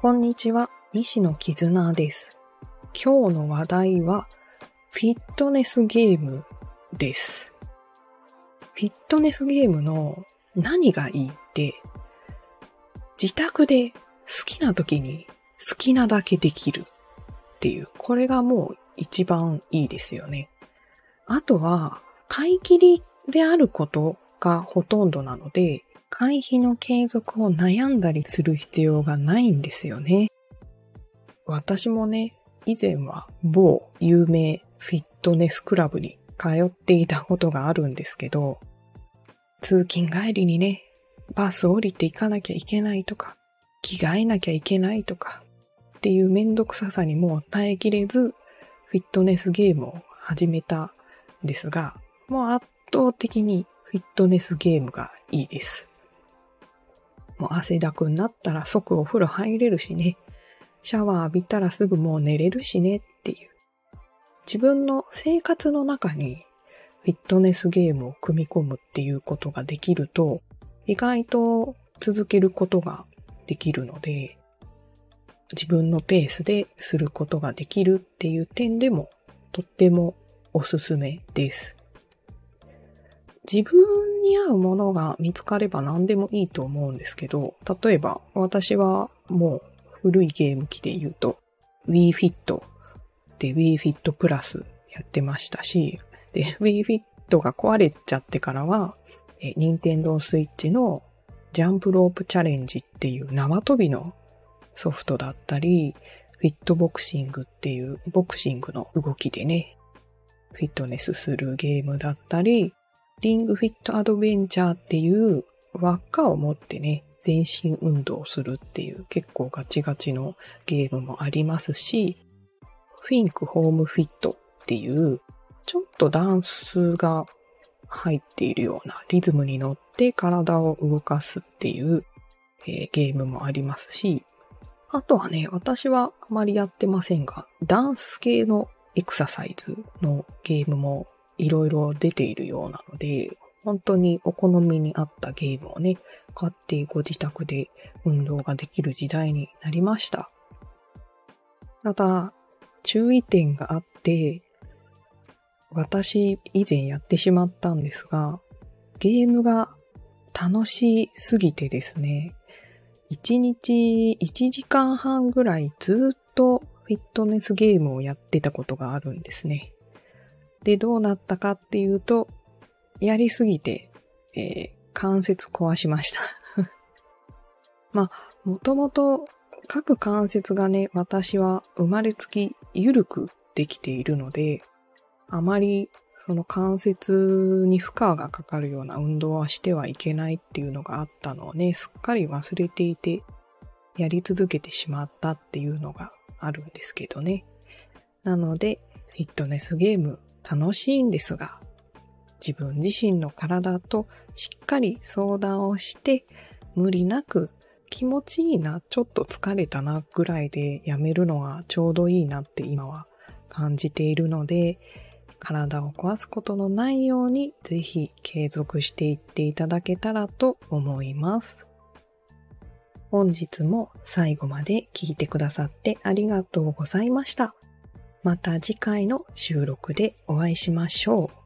こんにちは、西野絆です。今日の話題は、フィットネスゲームです。フィットネスゲームの何がいいって、自宅で好きな時に好きなだけできるっていう、これがもう一番いいですよね。あとは、買い切りであることがほとんどなので、会費の継続を悩んだりする必要がないんですよね。私もね、以前は某有名フィットネスクラブに通っていたことがあるんですけど、通勤帰りにね、バス降りていかなきゃいけないとか、着替えなきゃいけないとか、っていうめんどくささにもう耐えきれず、フィットネスゲームを始めたんですが、もう圧倒的にフィットネスゲームがいいです。もう汗だくになったら即お風呂入れるしね。シャワー浴びたらすぐもう寝れるしねっていう。自分の生活の中にフィットネスゲームを組み込むっていうことができると、意外と続けることができるので、自分のペースですることができるっていう点でもとってもおすすめです。自分に合うものが見つかれば何でもいいと思うんですけど、例えば私はもう古いゲーム機で言うと Wii Fit で Wii Fit Plus やってましたし、で Wii Fit が壊れちゃってからは、え Nintendo Switch のジャンプロープチャレンジっていう縄跳びのソフトだったり、フィットボクシングっていうボクシングの動きでね、フィットネスするゲームだったり、リングフィットアドベンチャーっていう輪っかを持ってね、全身運動をするっていう結構ガチガチのゲームもありますし、フィンクホームフィットっていうちょっとダンスが入っているようなリズムに乗って体を動かすっていう、えーゲームもありますし、あとはね、私はあまりやってませんが、ダンス系のエクササイズのゲームもいろいろ出ているようなので、本当にお好みに合ったゲームをね、買ってご自宅で運動ができる時代になりました。ただ、注意点があって、私以前やってしまったんですが、ゲームが楽しすぎてですね、1日1時間半ぐらいずっとフィットネスゲームをやってたことがあるんですね。で、どうなったかっていうと、やりすぎて、えー関節壊しました。まあ、もともと各関節がね、私は生まれつき緩くできているので、あまりその関節に負荷がかかるような運動はしてはいけないっていうのがあったのをね、すっかり忘れていて、やり続けてしまったっていうのがあるんですけどね。なので、フィットネスゲーム楽しいんですが、自分自身の体としっかり相談をして、無理なく気持ちいいな、ちょっと疲れたなぐらいでやめるのがちょうどいいなって今は感じているので、体を壊すことのないようにぜひ継続していっていただけたらと思います。本日も最後まで聞いてくださってありがとうございました。また次回の収録でお会いしましょう。